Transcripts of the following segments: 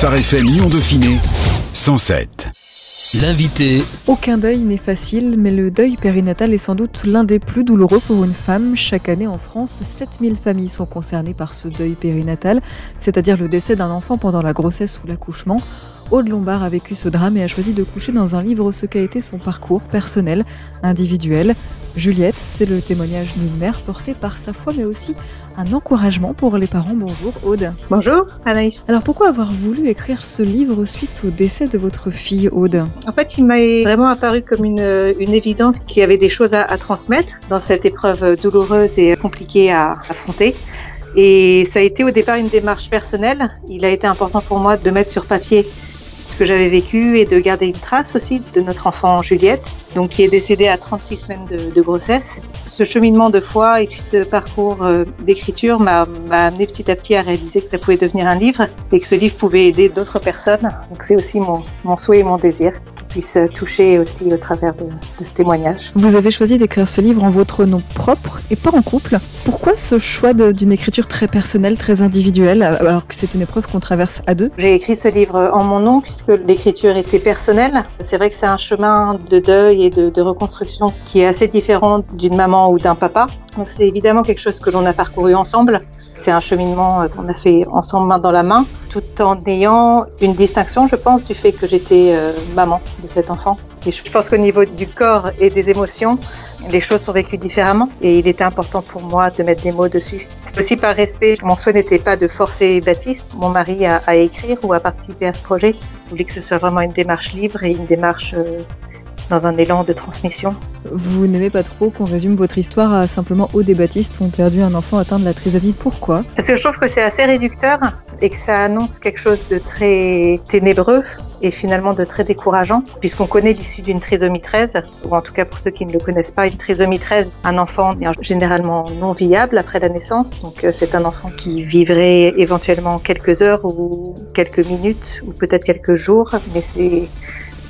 Phare FM Lyon Dauphiné 107. L'invité. Aucun deuil n'est facile, mais le deuil périnatal est sans doute l'un des plus douloureux pour une femme. Chaque année en France, 7000 familles sont concernées par ce deuil périnatal, c'est-à-dire le décès d'un enfant pendant la grossesse ou l'accouchement. Aude Lombard a vécu ce drame et a choisi de coucher dans un livre ce qu'a été son parcours personnel, individuel. Juliette, c'est le témoignage d'une mère portée par sa foi, mais aussi un encouragement pour les parents. Bonjour Aude. Bonjour Anaïs. Alors pourquoi avoir voulu écrire ce livre suite au décès de votre fille Aude? En fait, il m'a vraiment apparu comme une, une évidence qu'il y avait des choses à, à, transmettre dans cette épreuve douloureuse et compliquée à affronter. Et ça a été au départ une démarche personnelle. Il a été important pour moi de mettre sur papier que j'avais vécu et de garder une trace aussi de notre enfant Juliette, donc qui est décédée à 36 semaines de, grossesse. Ce cheminement de foi et ce parcours euh, d'écriture m'a amené petit à petit à réaliser que ça pouvait devenir un livre et que ce livre pouvait aider d'autres personnes. Donc c'est aussi mon, mon souhait et mon désir puisse toucher aussi au travers de, de ce témoignage. Vous avez choisi d'écrire ce livre en votre nom propre et pas en couple. Pourquoi ce choix d'une écriture très personnelle, très individuelle, alors que c'est une épreuve qu'on traverse à deux? J'ai écrit ce livre en mon nom puisque l'écriture était personnelle. C'est vrai que c'est un chemin de deuil et de, de reconstruction qui est assez différent d'une maman ou d'un papa. Donc c'est évidemment quelque chose que l'on a parcouru ensemble. C'est un cheminement qu'on a fait ensemble main dans la main, tout en ayant une distinction, je pense, du fait que j'étais euh, maman de cet enfant. Et je pense qu'au niveau du corps et des émotions, les choses sont vécues différemment et il était important pour moi de mettre des mots dessus. C'est aussi par respect. Mon souhait n'était pas de forcer Baptiste, mon mari, à, à, écrire ou à participer à ce projet. Je voulais que ce soit vraiment une démarche libre et une démarche euh, dans un élan de transmission. Vous n'aimez pas trop qu'on résume votre histoire à simplement Aude et Baptiste ont perdu un enfant atteint de la trisomie. Pourquoi? Parce que je trouve que c'est assez réducteur et que ça annonce quelque chose de très ténébreux et finalement de très décourageant, puisqu'on connaît l'issue d'une trisomie 13, ou en tout cas pour ceux qui ne le connaissent pas, une trisomie 13, un enfant est généralement non viable après la naissance, donc c'est un enfant qui vivrait éventuellement quelques heures ou quelques minutes ou peut-être quelques jours, mais c'est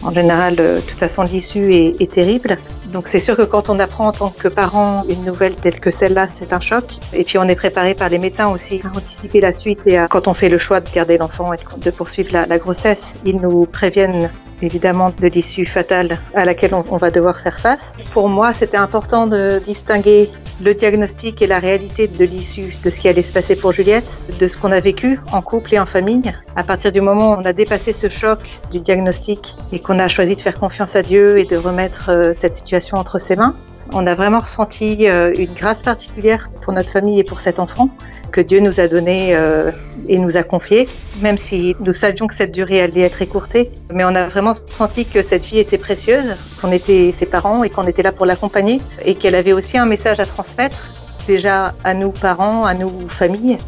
en général, de toute façon, l'issue est, est, terrible. Donc c'est sûr que quand on apprend en tant que parent une nouvelle telle que celle-là, c'est un choc. Et puis on est préparé par les médecins aussi à anticiper la suite et à, quand on fait le choix de garder l'enfant et de poursuivre la grossesse, ils nous préviennent évidemment de l'issue fatale à laquelle on, va devoir faire face. Pour moi, c'était important de distinguer le diagnostic et la réalité de l'issue de ce qui allait se passer pour Juliette, de ce qu'on a vécu en couple et en famille. À partir du moment où on a dépassé ce choc du diagnostic et qu'on a choisi de faire confiance à Dieu et de remettre euh, cette situation entre ses mains, on a vraiment ressenti euh, une grâce particulière pour notre famille et pour cet enfant que Dieu nous a donné euh, et nous a confié, même si nous savions que cette durée allait être écourtée. Mais on a vraiment senti que cette vie était précieuse, qu'on était ses parents et qu'on était là pour l'accompagner et qu'elle avait aussi un message à transmettre, déjà à nous parents, à nous familles,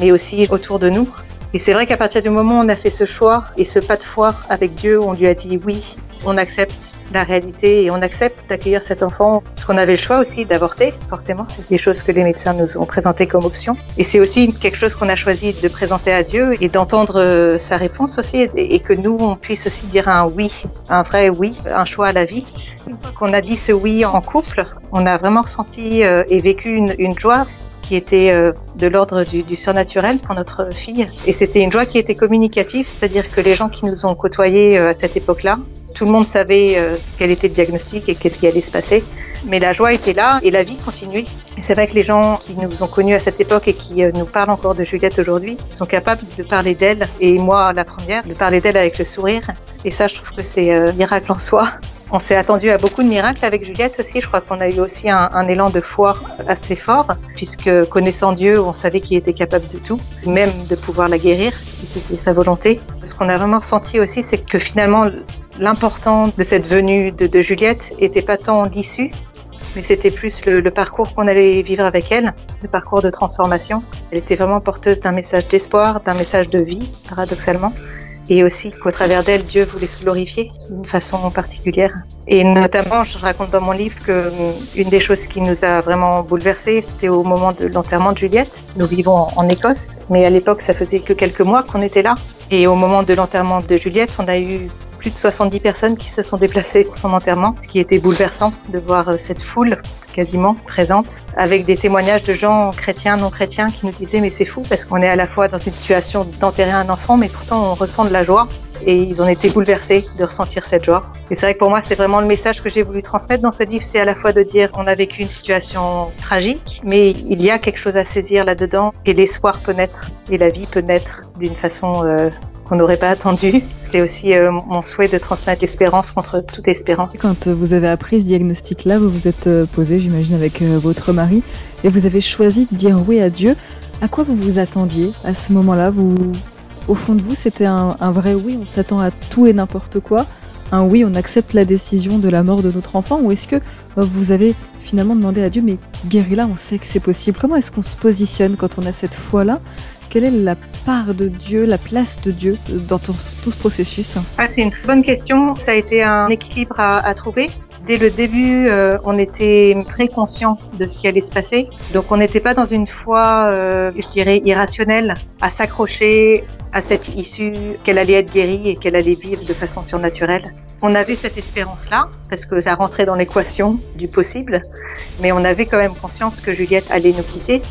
mais aussi autour de nous. Et c'est vrai qu'à partir du moment où on a fait ce choix et ce pas de foi avec Dieu, on lui a dit oui, on accepte la réalité et on accepte d'accueillir cet enfant. Parce qu'on avait le choix aussi d'avorter, forcément. C'est des choses que les médecins nous ont présentées comme option. Et c'est aussi quelque chose qu'on a choisi de présenter à Dieu et d'entendre sa réponse aussi et que nous, on puisse aussi dire un oui, un vrai oui, un choix à la vie. Une fois qu'on a dit ce oui en couple, on a vraiment ressenti et vécu une, une joie qui était euh, de l'ordre du, surnaturel pour notre fille. Et c'était une joie qui était communicative, c'est-à-dire que les gens qui nous ont côtoyés à cette époque-là, tout le monde savait euh, quel était le diagnostic et qu'est-ce qui allait se passer. Mais la joie était là et la vie continuait. Et c'est vrai que les gens qui nous ont connus à cette époque et qui euh, nous parlent encore de Juliette aujourd'hui sont capables de parler d'elle, et moi la première, de parler d'elle avec le sourire. Et ça, je trouve que c'est miracle en soi. On s'est attendu à beaucoup de miracles avec Juliette aussi. Je crois qu'on a eu aussi un, élan de foi assez fort, puisque connaissant Dieu, on savait qu'il était capable de tout, même de pouvoir la guérir, si c'était sa volonté. Ce qu'on a vraiment ressenti aussi, c'est que finalement, l'important de cette venue de, de Juliette était pas tant l'issue, mais c'était plus le, le parcours qu'on allait vivre avec elle, ce parcours de transformation. Elle était vraiment porteuse d'un message d'espoir, d'un message de vie, paradoxalement et aussi qu'au travers d'elle, Dieu voulait se glorifier d'une façon particulière. Et notamment, je raconte dans mon livre que une des choses qui nous a vraiment bouleversés, c'était au moment de l'enterrement de Juliette. Nous vivons en Écosse, mais à l'époque, ça faisait que quelques mois qu'on était là. Et au moment de l'enterrement de Juliette, on a eu plus de 70 personnes qui se sont déplacées pour son enterrement, ce qui était bouleversant de voir euh, cette foule quasiment présente, avec des témoignages de gens chrétiens, non chrétiens, qui nous disaient mais c'est fou parce qu'on est à la fois dans une situation d'enterrer un enfant, mais pourtant on ressent de la joie et ils ont été bouleversés de ressentir cette joie. Et c'est vrai que pour moi, c'est vraiment le message que j'ai voulu transmettre dans ce livre, c'est à la fois de dire on a vécu une situation tragique, mais il y a quelque chose à saisir là-dedans et l'espoir peut naître et la vie peut naître d'une façon euh, qu'on n'aurait pas attendu. C'est aussi euh, mon souhait de transmettre l'espérance contre toute espérance. Quand euh, vous avez appris ce diagnostic-là, vous vous êtes euh, posé, j'imagine, avec votre mari, et vous avez choisi de dire oui à Dieu. À quoi vous vous attendiez à ce moment-là? Vous, Au fond de vous, c'était un, vrai oui, on s'attend à tout et n'importe quoi un oui, on accepte la décision de la mort de notre enfant, ou est-ce que vous avez finalement demandé à Dieu, mais guéris-la, on sait que c'est possible. Comment est-ce qu'on se positionne quand on a cette foi-là? Quelle est la part de Dieu, la place de Dieu dans tout, ce processus ah, C'est une bonne question. Ça a été un équilibre à, trouver. Dès le début, euh, on était très conscient de ce qui allait se passer. Donc on n'était pas dans une foi, euh, je dirais, irrationnelle, à s'accrocher à cette issue qu'elle allait être guérie et qu'elle allait vivre de façon surnaturelle. On avait cette espérance-là, parce que ça rentrait dans l'équation du possible, mais on avait quand même conscience que Juliette allait nous quitter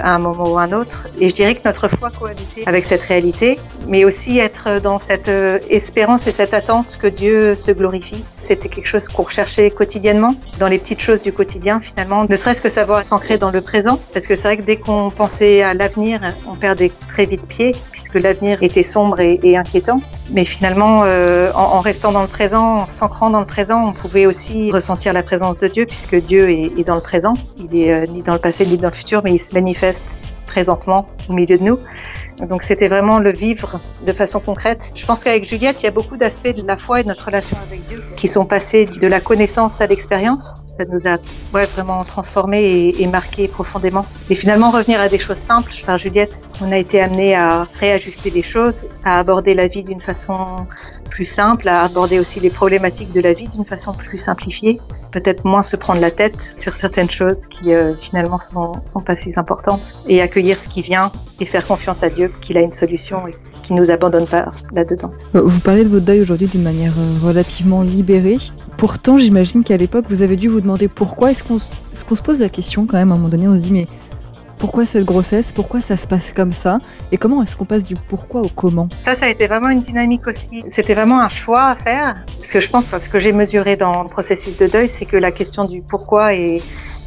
à un moment ou un autre. Et je dirais que notre foi cohabitait avec cette réalité, mais aussi être dans cette euh, espérance et cette attente que Dieu se glorifie. C'était quelque chose qu'on recherchait quotidiennement, dans les petites choses du quotidien finalement, ne serait-ce que savoir s'ancrer dans le présent, parce que c'est vrai que dès qu'on pensait à l'avenir, on perdait très vite pied, puisque l'avenir était sombre et, inquiétant. Mais finalement, euh, en, restant dans le présent, en s'ancrant dans le présent, on pouvait aussi ressentir la présence de Dieu, puisque Dieu est, dans le présent. Il est euh, ni dans le passé ni dans le futur, mais il se manifeste présentement au milieu de nous. Donc c'était vraiment le vivre de façon concrète. Je pense qu'avec Juliette, il y a beaucoup d'aspects de la foi et de notre relation avec Dieu qui sont passés de la connaissance à l'expérience. Ça nous a vraiment transformés et, et marqués profondément. Et finalement, revenir à des choses simples. Par Juliette, on a été amené à réajuster les choses, à aborder la vie d'une façon plus simple, à aborder aussi les problématiques de la vie d'une façon plus simplifiée, peut-être moins se prendre la tête sur certaines choses qui euh, finalement sont, sont pas si importantes, et accueillir ce qui vient et faire confiance à Dieu qu'il a une solution et qu'il nous abandonne pas là-dedans. Vous parlez de votre deuil aujourd'hui d'une manière euh, relativement libérée. Pourtant, j'imagine qu'à l'époque, vous avez dû vous demander pourquoi. Est-ce qu'on est qu'on se pose la question quand même à un moment donné On se dit mais pourquoi cette grossesse? Pourquoi ça se passe comme ça? Et comment est-ce qu'on passe du pourquoi au comment? Ça, ça a été vraiment une dynamique aussi. C'était vraiment un choix à faire. Ce que je pense, ce que j'ai mesuré dans le processus de deuil, c'est que la question du pourquoi est,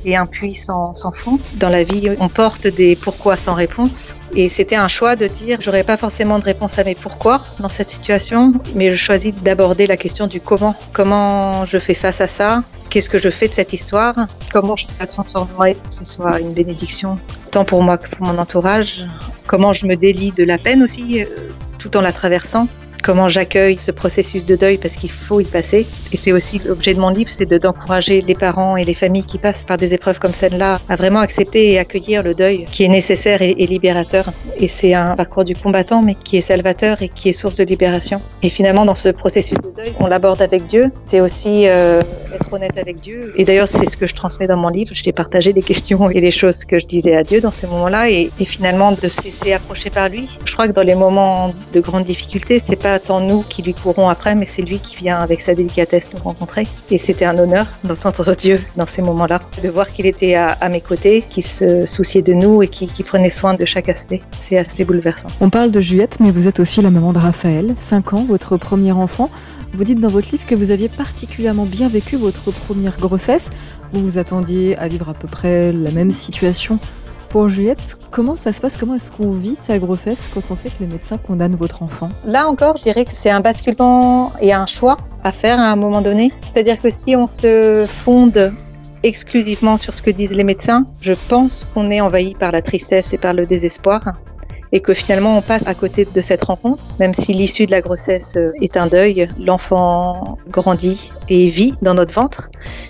est un puits sans, sans fond. Dans la vie, on porte des pourquoi sans réponse. Et c'était un choix de dire, j'aurais pas forcément de réponse à mes pourquoi dans cette situation, mais je choisis d'aborder la question du comment. Comment je fais face à ça? Qu'est-ce que je fais de cette histoire Comment je la transformerai pour que ce soit une bénédiction, tant pour moi que pour mon entourage Comment je me délie de la peine aussi, euh, tout en la traversant comment j'accueille ce processus de deuil parce qu'il faut y passer. Et c'est aussi l'objet de mon livre, c'est d'encourager les parents et les familles qui passent par des épreuves comme celle-là à vraiment accepter et accueillir le deuil qui est nécessaire et, libérateur. Et c'est un parcours du combattant, mais qui est salvateur et qui est source de libération. Et finalement, dans ce processus de deuil, on l'aborde avec Dieu. C'est aussi euh, être honnête avec Dieu. Et d'ailleurs, c'est ce que je transmets dans mon livre. Je t'ai partagé les questions et les choses que je disais à Dieu dans ces moments-là et, et finalement de se laisser approcher par lui. Je crois que dans les moments de grande difficulté, c'est pas tant nous qui lui courons après, mais c'est lui qui vient avec sa délicatesse nous rencontrer. Et c'était un honneur d'entendre Dieu dans ces moments-là, de voir qu'il était à, mes côtés, qu'il se souciait de nous et qu'il prenait soin de chaque aspect. C'est assez bouleversant. On parle de Juliette, mais vous êtes aussi la maman de Raphaël, 5 ans, votre premier enfant. Vous dites dans votre livre que vous aviez particulièrement bien vécu votre première grossesse. Vous vous attendiez à vivre à peu près la même situation pour Juliette, comment ça se passe? Comment est-ce qu'on vit sa grossesse quand on sait que les médecins condamnent votre enfant? Là encore, je dirais que c'est un basculement et un choix à faire à un moment donné. C'est-à-dire que si on se fonde exclusivement sur ce que disent les médecins, je pense qu'on est envahi par la tristesse et par le désespoir et que finalement on passe à côté de cette rencontre, même si l'issue de la grossesse euh, est un deuil, l'enfant grandit et vit dans notre ventre.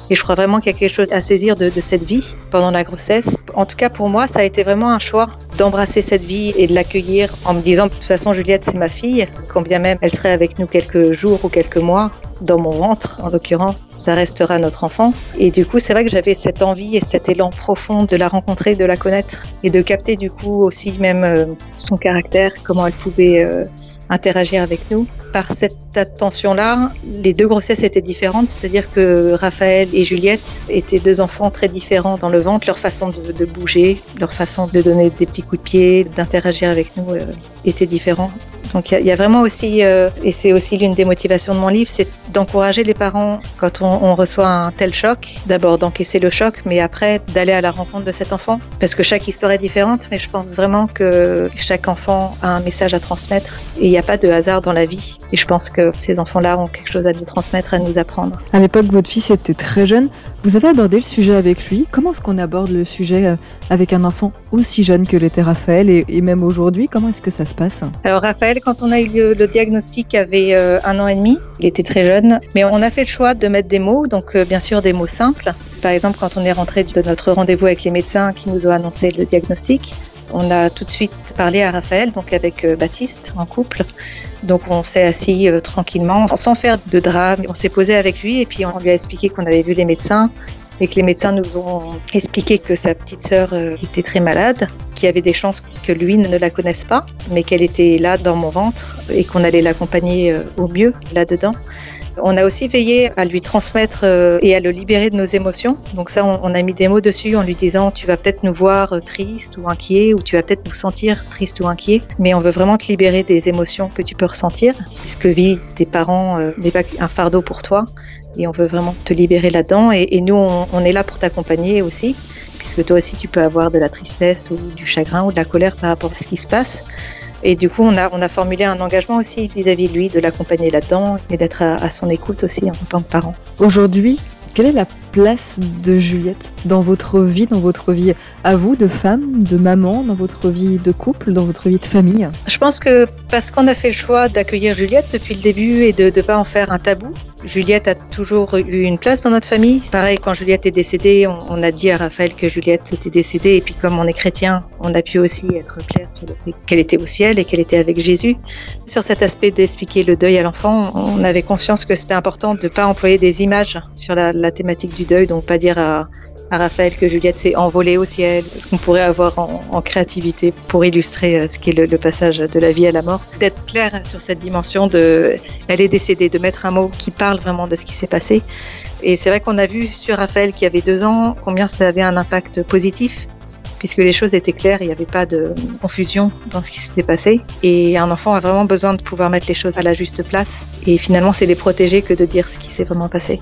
Et je crois vraiment qu'il y a quelque chose à saisir de, de, cette vie pendant la grossesse. En tout cas pour moi, ça a été vraiment un choix d'embrasser cette vie et de l'accueillir en me disant de toute façon Juliette c'est ma fille, quand bien même elle serait avec nous quelques jours ou quelques mois, dans mon ventre en l'occurrence, ça restera notre enfant. Et du coup, c'est vrai que j'avais cette envie et cet élan profond de la rencontrer, de la connaître et de capter du coup aussi même euh, son caractère, comment elle pouvait euh, interagir avec nous. par cette attention-là, les deux grossesses étaient différentes, c'est-à-dire que Raphaël et Juliette étaient deux enfants très différents dans le ventre, leur façon de, bouger, leur façon de donner des petits coups de pied, d'interagir avec nous euh, était différent. Donc il y, a vraiment aussi, euh, et c'est aussi l'une des motivations de mon livre, c'est d'encourager les parents quand on, reçoit un tel choc, d'abord d'encaisser le choc, mais après d'aller à la rencontre de cet enfant, parce que chaque histoire est différente, mais je pense vraiment que chaque enfant a un message à transmettre et il n'y a pas de hasard dans la vie. Et je pense que ces enfants-là ont quelque chose à nous transmettre, à nous apprendre. À l'époque, votre fils était très jeune. Vous avez abordé le sujet avec lui. Comment est-ce qu'on aborde le sujet euh, avec un enfant aussi jeune que l'était Raphaël et, même aujourd'hui? Comment est-ce que ça se passe? Alors Raphaël, quand on a eu le, diagnostic, avait euh, un an et demi. Il était très jeune, mais on a fait le choix de mettre des mots, donc euh, bien sûr des mots simples. Par exemple, quand on est rentré de notre rendez-vous avec les médecins qui nous ont annoncé le diagnostic, on a tout de suite parlé à Raphaël, donc avec Baptiste en couple. Donc on s'est assis euh, tranquillement, sans faire de drame. On s'est posé avec lui et puis on lui a expliqué qu'on avait vu les médecins et que les médecins nous ont expliqué que sa petite sœur euh, était très malade, qu'il y avait des chances que lui ne la connaisse pas, mais qu'elle était là dans mon ventre et qu'on allait l'accompagner euh, au mieux là-dedans. On a aussi veillé à lui transmettre euh, et à le libérer de nos émotions. Donc ça, on, a mis des mots dessus en lui disant tu vas peut-être nous voir euh, triste ou inquiet ou tu vas peut-être nous sentir triste ou inquiet, mais on veut vraiment te libérer des émotions que tu peux ressentir. Ce que vit tes parents euh, n'est pas un fardeau pour toi et on veut vraiment te libérer là-dedans. Et, nous, on est là pour t'accompagner aussi puisque toi aussi tu peux avoir de la tristesse ou du chagrin ou de la colère par rapport à ce qui se passe. Et du coup, on a, on a formulé un engagement aussi vis-à-vis de lui, de l'accompagner là-dedans et d'être à, son écoute aussi en tant que parent. Aujourd'hui, quelle est la place de Juliette dans votre vie, dans votre vie à vous, de femme, de maman, dans votre vie de couple, dans votre vie de famille? Je pense que parce qu'on a fait le choix d'accueillir Juliette depuis le début et de ne pas en faire un tabou, Juliette a toujours eu une place dans notre famille. Pareil, quand Juliette est décédée, on, a dit à Raphaël que Juliette était décédée. Et puis comme on est chrétien, on a pu aussi être clair sur le fait qu'elle était au ciel et qu'elle était avec Jésus. Sur cet aspect d'expliquer le deuil à l'enfant, on avait conscience que c'était important de ne pas employer des images sur la, la thématique du deuil, donc pas dire à à Raphaël que Juliette s'est envolée au ciel, ce qu'on pourrait avoir en, créativité pour illustrer euh, ce qui est le, passage de la vie à la mort. D'être clair sur cette dimension de elle est de mettre un mot qui parle vraiment de ce qui s'est passé. Et c'est vrai qu'on a vu sur Raphaël qui avait deux ans combien ça avait un impact positif puisque les choses étaient claires, il n'y avait pas de confusion dans ce qui s'était passé. Et un enfant a vraiment besoin de pouvoir mettre les choses à la juste place. Et finalement, c'est les protéger que de dire ce qui s'est vraiment passé.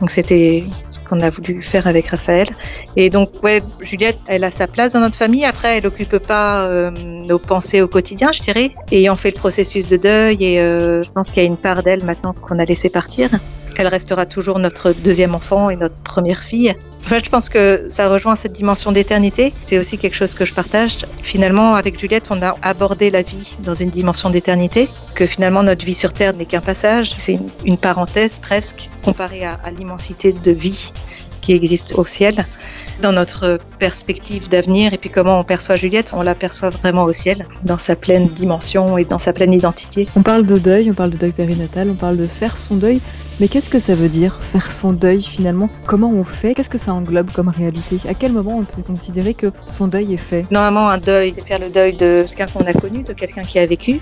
Donc c'était qu'on a voulu faire avec Raphaël. Et donc, ouais, Juliette, elle a sa place dans notre famille. Après, elle n'occupe pas euh, nos pensées au quotidien, je dirais. Ayant fait le processus de deuil, et euh, je pense qu'il y a une part d'elle maintenant qu'on a laissé partir. Elle restera toujours notre deuxième enfant et notre première fille. Enfin, je pense que ça rejoint cette dimension d'éternité. C'est aussi quelque chose que je partage. Finalement, avec Juliette, on a abordé la vie dans une dimension d'éternité. Que finalement, notre vie sur Terre n'est qu'un passage. C'est une, parenthèse presque comparée à l'immensité de vie qui existe au ciel dans notre perspective d'avenir et puis comment on perçoit Juliette, on l'aperçoit vraiment au ciel, dans sa pleine dimension et dans sa pleine identité. On parle de deuil, on parle de deuil périnatal, on parle de faire son deuil, mais qu'est-ce que ça veut dire faire son deuil finalement? Comment on fait? Qu'est-ce que ça englobe comme réalité? À quel moment on peut considérer que son deuil est fait? Normalement, un deuil, c'est faire le deuil de quelqu'un qu'on a connu, de quelqu'un qui a vécu.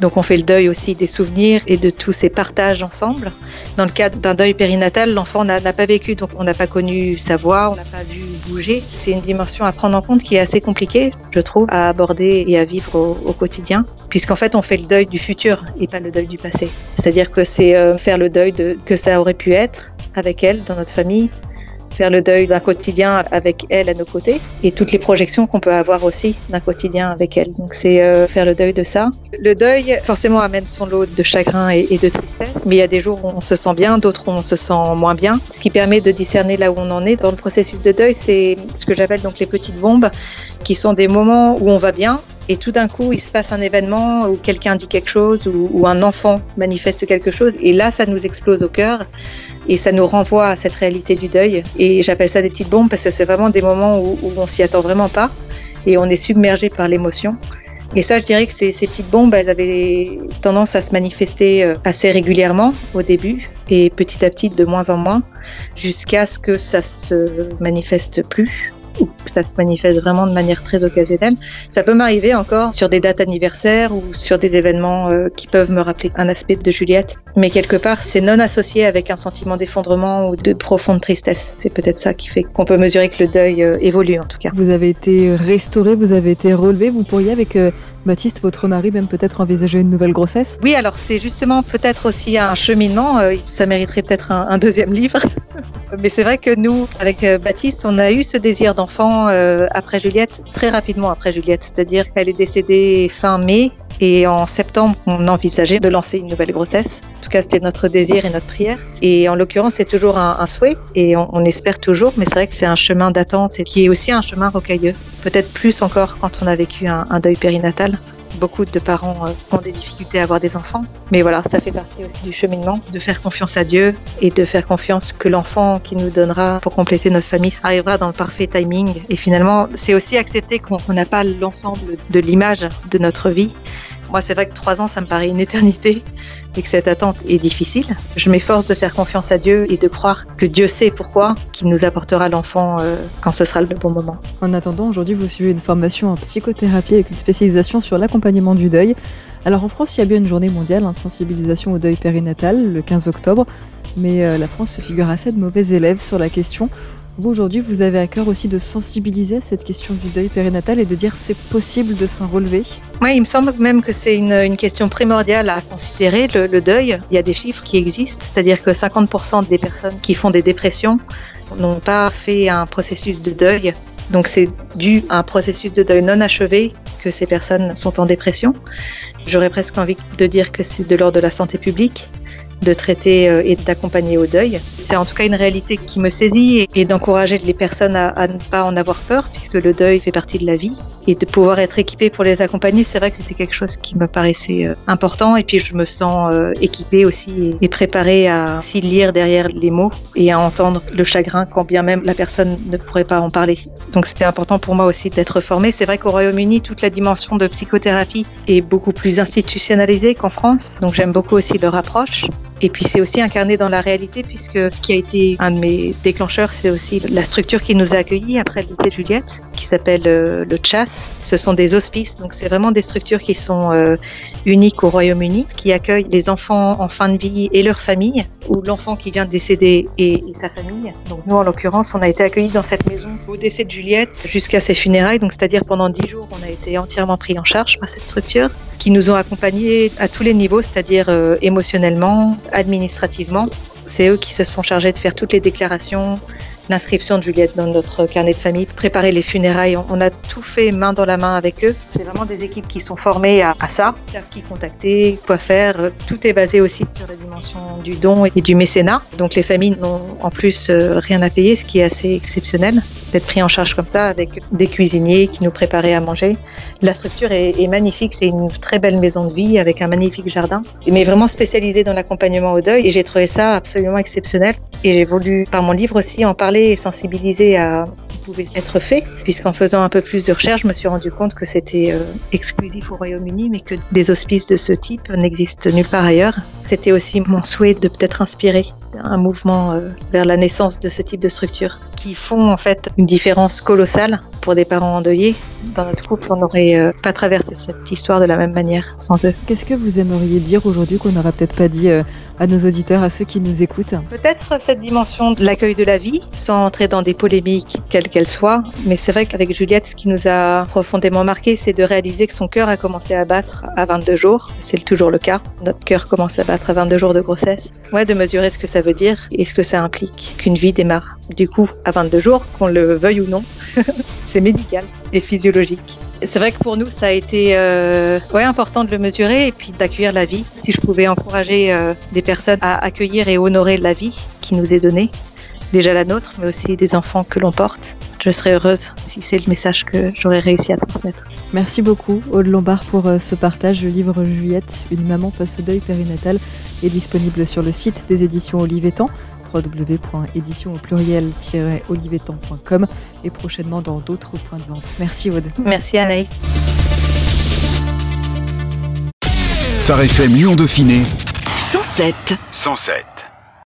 Donc on fait le deuil aussi des souvenirs et de tous ces partages ensemble. Dans le cadre d'un deuil périnatal, l'enfant n'a pas vécu, donc on n'a pas connu sa voix, on n'a pas vu bouger. C'est une dimension à prendre en compte qui est assez compliquée, je trouve, à aborder et à vivre au, quotidien, puisqu'en fait on fait le deuil du futur et pas le deuil du passé. C'est-à-dire que c'est euh, faire le deuil de que ça aurait pu être avec elle dans notre famille, faire le deuil d'un quotidien avec elle à nos côtés et toutes les projections qu'on peut avoir aussi d'un quotidien avec elle. Donc c'est euh, faire le deuil de ça. Le deuil forcément amène son lot de chagrin et, de tristesse, mais il y a des jours où on se sent bien, d'autres où on se sent moins bien. Ce qui permet de discerner là où on en est dans le processus de deuil, c'est ce que j'appelle donc les petites bombes, qui sont des moments où on va bien et tout d'un coup, il se passe un événement où quelqu'un dit quelque chose ou, un enfant manifeste quelque chose, et là, ça nous explose au cœur et ça nous renvoie à cette réalité du deuil. Et j'appelle ça des petites bombes parce que c'est vraiment des moments où, on s'y attend vraiment pas et on est submergé par l'émotion. Et ça, je dirais que ces, ces, petites bombes, elles avaient tendance à se manifester euh, assez régulièrement au début et petit à petit de moins en moins jusqu'à ce que ça se manifeste plus ça se manifeste vraiment de manière très occasionnelle. Ça peut m'arriver encore sur des dates anniversaires ou sur des événements euh, qui peuvent me rappeler un aspect de Juliette. Mais quelque part, c'est non associé avec un sentiment d'effondrement ou de profonde tristesse. C'est peut-être ça qui fait qu'on peut mesurer que le deuil euh, évolue en tout cas. Vous avez été restauré, vous avez été relevé. Vous pourriez avec euh, Baptiste, votre mari, même peut-être envisager une nouvelle grossesse? Oui, alors c'est justement peut-être aussi un cheminement. Euh, ça mériterait peut-être un, un, deuxième livre. Mais c'est vrai que nous, avec euh, Baptiste, on a eu ce désir d'enfant euh, après Juliette, très rapidement après Juliette. C'est-à-dire qu'elle est décédée fin mai et en septembre, on envisageait de lancer une nouvelle grossesse. En tout cas, c'était notre désir et notre prière. Et en l'occurrence, c'est toujours un, souhait et on, espère toujours. Mais c'est vrai que c'est un chemin d'attente et qui est aussi un chemin rocailleux. Peut-être plus encore quand on a vécu un deuil périnatal. Beaucoup de parents euh, ont des difficultés à avoir des enfants. Mais voilà, ça fait partie aussi du cheminement, de faire confiance à Dieu et de faire confiance que l'enfant qui nous donnera pour compléter notre famille arrivera dans le parfait timing. Et finalement, c'est aussi accepter qu'on n'a pas l'ensemble de l'image de notre vie. Moi, c'est vrai que trois ans, ça me paraît une éternité et que cette attente est difficile. Je m'efforce de faire confiance à Dieu et de croire que Dieu sait pourquoi, qu'il nous apportera l'enfant euh, quand ce sera le bon moment. En attendant, aujourd'hui, vous suivez une formation en psychothérapie avec une spécialisation sur l'accompagnement du deuil. Alors en France, il y a bien une journée mondiale en sensibilisation au deuil périnatal, le 15 octobre, mais euh, la France se figure assez de mauvais élèves sur la question. Aujourd'hui, vous avez à cœur aussi de sensibiliser à cette question du deuil périnatal et de dire c'est possible de s'en relever Oui, il me semble même que c'est une, une, question primordiale à considérer, le, le, deuil. Il y a des chiffres qui existent, c'est-à-dire que 50% des personnes qui font des dépressions n'ont pas fait un processus de deuil. Donc c'est dû à un processus de deuil non achevé que ces personnes sont en dépression. J'aurais presque envie de dire que c'est de l'ordre de la santé publique de traiter et d'accompagner au deuil. C'est en tout cas une réalité qui me saisit et d'encourager les personnes à, ne pas en avoir peur puisque le deuil fait partie de la vie et de pouvoir être équipé pour les accompagner, c'est vrai que c'était quelque chose qui me paraissait important et puis je me sens équipée aussi et préparée à aussi lire derrière les mots et à entendre le chagrin quand bien même la personne ne pourrait pas en parler. Donc c'était important pour moi aussi d'être formée. C'est vrai qu'au Royaume-Uni, toute la dimension de psychothérapie est beaucoup plus institutionnalisée qu'en France, donc j'aime beaucoup aussi leur approche. Et puis c'est aussi incarné dans la réalité puisque ce qui a été un de mes déclencheurs, c'est aussi la structure qui nous a accueillis après le lycée Juliette, qui s'appelle euh, le CHAS. Ce sont des hospices, donc c'est vraiment des structures qui sont euh, uniques au Royaume-Uni, qui accueillent les enfants en fin de vie et leur famille, ou l'enfant qui vient de décéder et, et, sa famille. Donc nous, en l'occurrence, on a été accueillis dans cette maison au décès de Juliette jusqu'à ses funérailles, donc c'est-à-dire pendant dix jours, on a été entièrement pris en charge par cette structure, qui nous ont accompagnés à tous les niveaux, c'est-à-dire euh, émotionnellement, administrativement. C'est eux qui se sont chargés de faire toutes les déclarations, l'inscription de Juliette dans notre carnet de famille, préparer les funérailles. On a tout fait main dans la main avec eux. C'est vraiment des équipes qui sont formées à, ça, qui contacter, quoi faire. Tout est basé aussi sur la dimension du don et du mécénat. Donc les familles n'ont en plus euh, rien à payer, ce qui est assez exceptionnel d'être pris en charge comme ça avec des cuisiniers qui nous préparaient à manger. La structure est, magnifique, c'est une très belle maison de vie avec un magnifique jardin, mais vraiment spécialisée dans l'accompagnement au deuil et j'ai trouvé ça absolument exceptionnel et j'ai voulu par mon livre aussi en parler et sensibiliser à ce qui pouvait être fait puisqu'en faisant un peu plus de recherche, je me suis rendu compte que c'était euh, exclusif au Royaume-Uni mais que des hospices de ce type n'existent nulle part ailleurs. C'était aussi mon souhait de peut-être inspirer un mouvement euh, vers la naissance de ce type de structure qui font en fait une différence colossale pour des parents endeuillés. Dans notre couple, on n'aurait euh, pas traversé cette histoire de la même manière sans eux. Qu'est-ce que vous aimeriez dire aujourd'hui qu'on n'aura peut-être pas dit euh, à nos auditeurs, à ceux qui nous écoutent? Peut-être cette dimension de l'accueil de la vie, sans entrer dans des polémiques quelles qu'elles soient. Mais c'est vrai qu'avec Juliette, ce qui nous a profondément marqué, c'est de réaliser que son cœur a commencé à battre à 22 jours. C'est toujours le cas. Notre cœur commence à battre à 22 jours de grossesse. Ouais, de mesurer ce que ça veut dire et ce que ça implique qu'une vie démarre. Du coup, à 22 jours, qu'on le veuille ou non, c'est médical et physiologique. C'est vrai que pour nous, ça a été euh, important de le mesurer et puis d'accueillir la vie. Si je pouvais encourager euh, des personnes à accueillir et honorer la vie qui nous est donnée, déjà la nôtre, mais aussi des enfants que l'on porte, je serais heureuse si c'est le message que j'aurais réussi à transmettre. Merci beaucoup, Aude Lombard, pour euh, ce partage. Le livre Juliette, Une maman face au deuil périnatal, est disponible sur le site des éditions Olivetan www.édition au pluriel-olivetan.com et prochainement dans d'autres points de vente. Merci Aude. Merci Anaïs. Phare FM Lyon Dauphiné 107. 107.